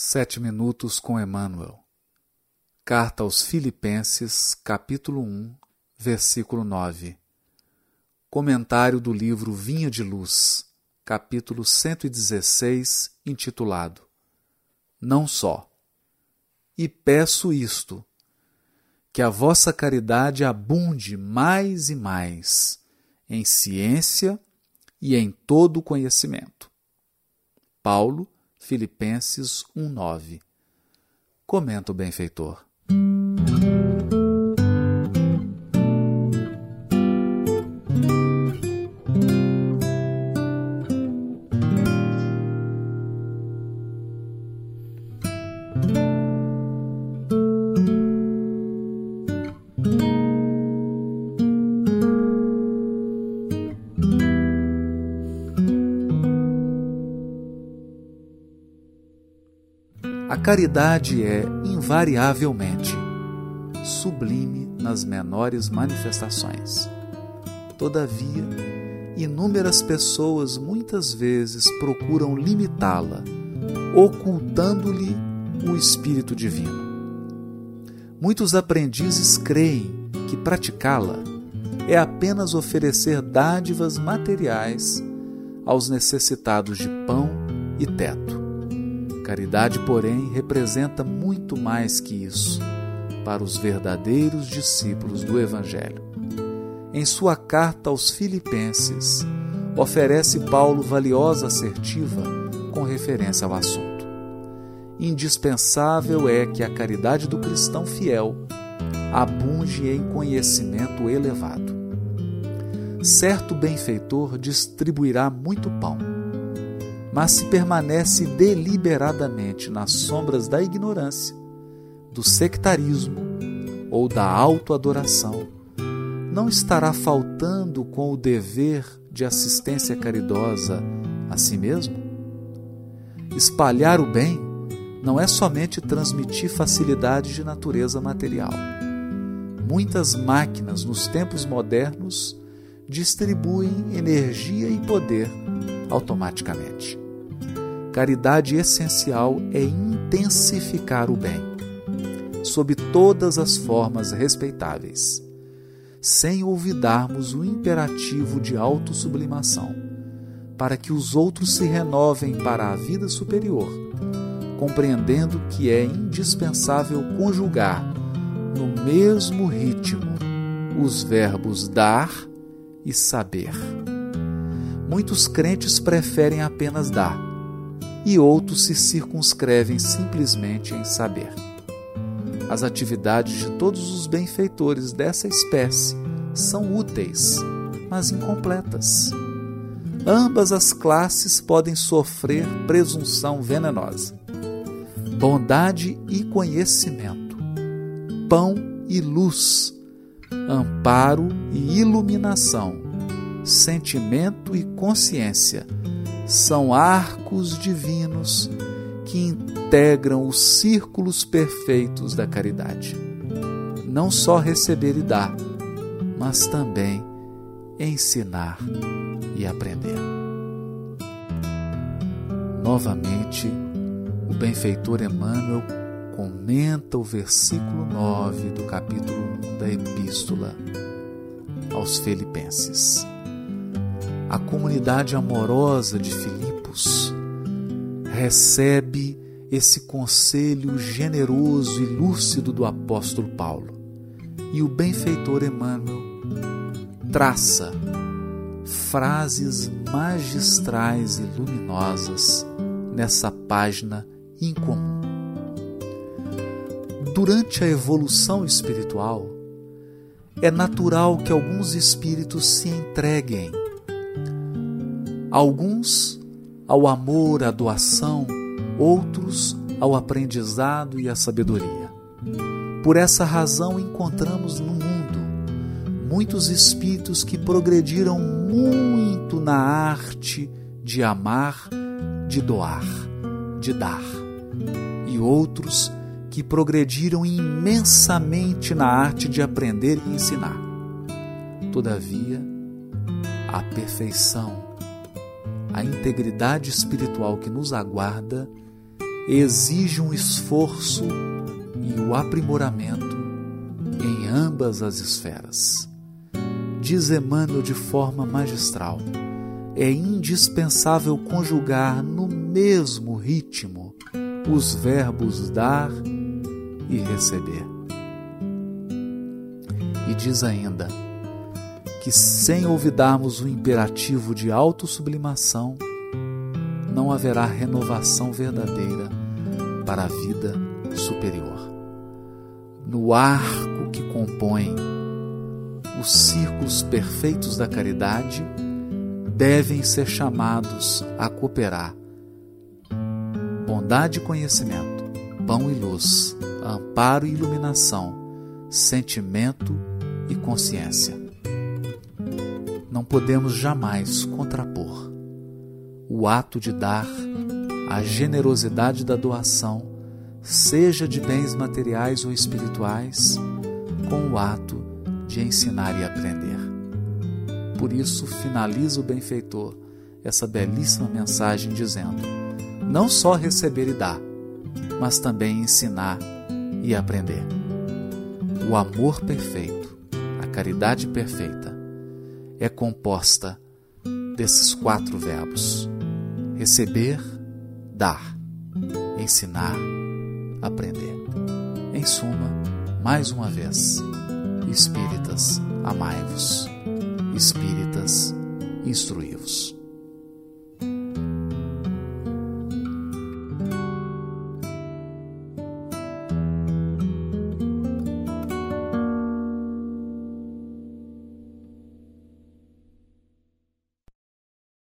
Sete minutos com Emmanuel. Carta aos Filipenses, capítulo 1, versículo 9. Comentário do livro Vinha de Luz, capítulo 116, intitulado Não só. E peço isto: que a vossa caridade abunde mais e mais em ciência e em todo conhecimento. Paulo Filipenses 1:9. Comenta o benfeitor. Caridade é, invariavelmente, sublime nas menores manifestações. Todavia, inúmeras pessoas muitas vezes procuram limitá-la, ocultando-lhe o Espírito Divino. Muitos aprendizes creem que praticá-la é apenas oferecer dádivas materiais aos necessitados de pão e teto. Caridade, porém, representa muito mais que isso para os verdadeiros discípulos do Evangelho. Em sua carta aos Filipenses, oferece Paulo valiosa assertiva com referência ao assunto. Indispensável é que a caridade do cristão fiel abunde em conhecimento elevado. Certo benfeitor distribuirá muito pão mas se permanece deliberadamente nas sombras da ignorância, do sectarismo ou da autoadoração, não estará faltando com o dever de assistência caridosa a si mesmo? Espalhar o bem não é somente transmitir facilidades de natureza material. Muitas máquinas nos tempos modernos distribuem energia e poder automaticamente. Caridade essencial é intensificar o bem, sob todas as formas respeitáveis, sem olvidarmos o imperativo de autossublimação, para que os outros se renovem para a vida superior, compreendendo que é indispensável conjugar no mesmo ritmo os verbos dar e saber. Muitos crentes preferem apenas dar e outros se circunscrevem simplesmente em saber. As atividades de todos os benfeitores dessa espécie são úteis, mas incompletas. Ambas as classes podem sofrer presunção venenosa. Bondade e conhecimento, pão e luz, amparo e iluminação sentimento e consciência são arcos divinos que integram os círculos perfeitos da caridade. Não só receber e dar, mas também ensinar e aprender. Novamente, o benfeitor Emmanuel comenta o versículo 9 do capítulo 1 da Epístola aos Filipenses a comunidade amorosa de Filipos recebe esse conselho generoso e lúcido do apóstolo Paulo. E o benfeitor Emmanuel traça frases magistrais e luminosas nessa página incomum. Durante a evolução espiritual, é natural que alguns espíritos se entreguem alguns ao amor, à doação, outros ao aprendizado e à sabedoria. Por essa razão encontramos no mundo muitos espíritos que progrediram muito na arte de amar, de doar, de dar, e outros que progrediram imensamente na arte de aprender e ensinar. Todavia, a perfeição a integridade espiritual que nos aguarda exige um esforço e o aprimoramento em ambas as esferas. Diz Emmanuel de forma magistral: é indispensável conjugar no mesmo ritmo os verbos dar e receber. E diz ainda que, sem olvidarmos o imperativo de autossublimação, não haverá renovação verdadeira para a vida superior. No arco que compõe os círculos perfeitos da caridade, devem ser chamados a cooperar bondade e conhecimento, pão e luz, amparo e iluminação, sentimento e consciência. Não podemos jamais contrapor o ato de dar, a generosidade da doação, seja de bens materiais ou espirituais, com o ato de ensinar e aprender. Por isso, finaliza o benfeitor essa belíssima mensagem dizendo: não só receber e dar, mas também ensinar e aprender. O amor perfeito, a caridade perfeita, é composta desses quatro verbos: receber, dar, ensinar, aprender. Em suma, mais uma vez, espíritas, amai-vos, espíritas, instruí-vos.